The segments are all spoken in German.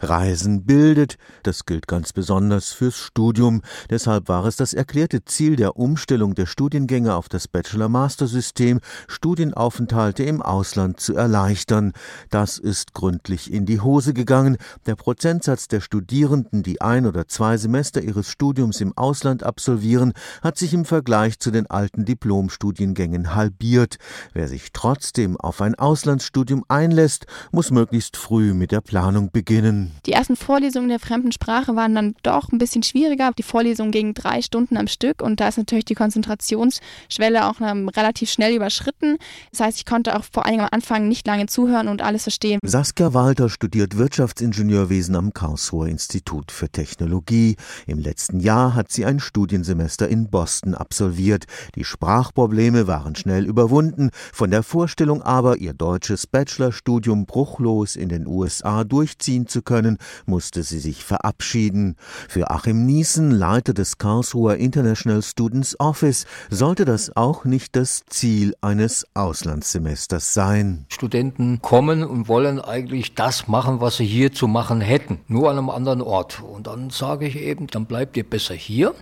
Reisen bildet, das gilt ganz besonders fürs Studium. Deshalb war es das erklärte Ziel der Umstellung der Studiengänge auf das Bachelor-Master-System, Studienaufenthalte im Ausland zu erleichtern. Das ist gründlich in die Hose gegangen. Der Prozentsatz der Studierenden, die ein oder zwei Semester ihres Studiums im Ausland absolvieren, hat sich im Vergleich zu den alten Diplomstudiengängen halbiert. Wer sich trotzdem auf ein Auslandsstudium einlässt, muss möglichst früh mit der Planung beginnen. Die ersten Vorlesungen der fremden Sprache waren dann doch ein bisschen schwieriger. Die Vorlesungen gingen drei Stunden am Stück und da ist natürlich die Konzentrationsschwelle auch relativ schnell überschritten. Das heißt, ich konnte auch vor allem am Anfang nicht lange zuhören und alles verstehen. Saskia Walter studiert Wirtschaftsingenieurwesen am Karlsruher Institut für Technologie. Im letzten Jahr hat sie ein Studiensemester in Boston absolviert. Die Sprachprobleme waren schnell überwunden. Von der Vorstellung aber, ihr deutsches Bachelorstudium bruchlos in den USA durchziehen zu können, können, musste sie sich verabschieden. Für Achim Niesen, Leiter des Karlsruher International Students Office, sollte das auch nicht das Ziel eines Auslandssemesters sein. Studenten kommen und wollen eigentlich das machen, was sie hier zu machen hätten, nur an einem anderen Ort. Und dann sage ich eben, dann bleibt ihr besser hier.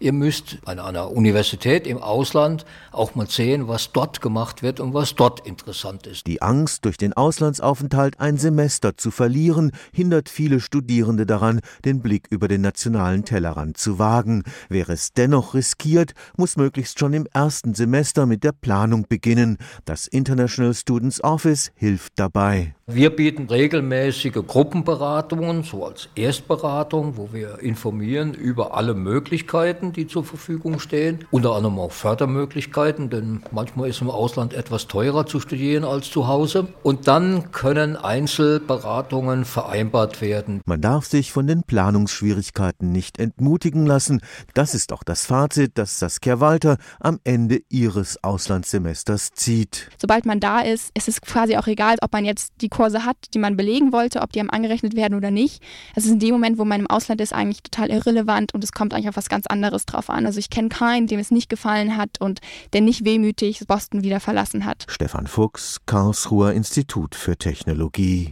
Ihr müsst an einer Universität im Ausland auch mal sehen, was dort gemacht wird und was dort interessant ist. Die Angst, durch den Auslandsaufenthalt ein Semester zu verlieren, hindert hindert viele Studierende daran, den Blick über den nationalen Tellerrand zu wagen. Wer es dennoch riskiert, muss möglichst schon im ersten Semester mit der Planung beginnen. Das International Students Office hilft dabei. Wir bieten regelmäßige Gruppenberatungen, so als Erstberatung, wo wir informieren über alle Möglichkeiten, die zur Verfügung stehen. Unter anderem auch Fördermöglichkeiten, denn manchmal ist im Ausland etwas teurer zu studieren als zu Hause. Und dann können Einzelberatungen vereinbart werden. Man darf sich von den Planungsschwierigkeiten nicht entmutigen lassen. Das ist auch das Fazit, das Saskia Walter am Ende ihres Auslandssemesters zieht. Sobald man da ist, ist es quasi auch egal, ob man jetzt die Kurse hat, die man belegen wollte, ob die einem angerechnet werden oder nicht. Es ist in dem Moment, wo man im Ausland ist, eigentlich total irrelevant und es kommt eigentlich auf was ganz anderes drauf an. Also ich kenne keinen, dem es nicht gefallen hat und der nicht wehmütig Boston wieder verlassen hat. Stefan Fuchs, Karlsruher Institut für Technologie.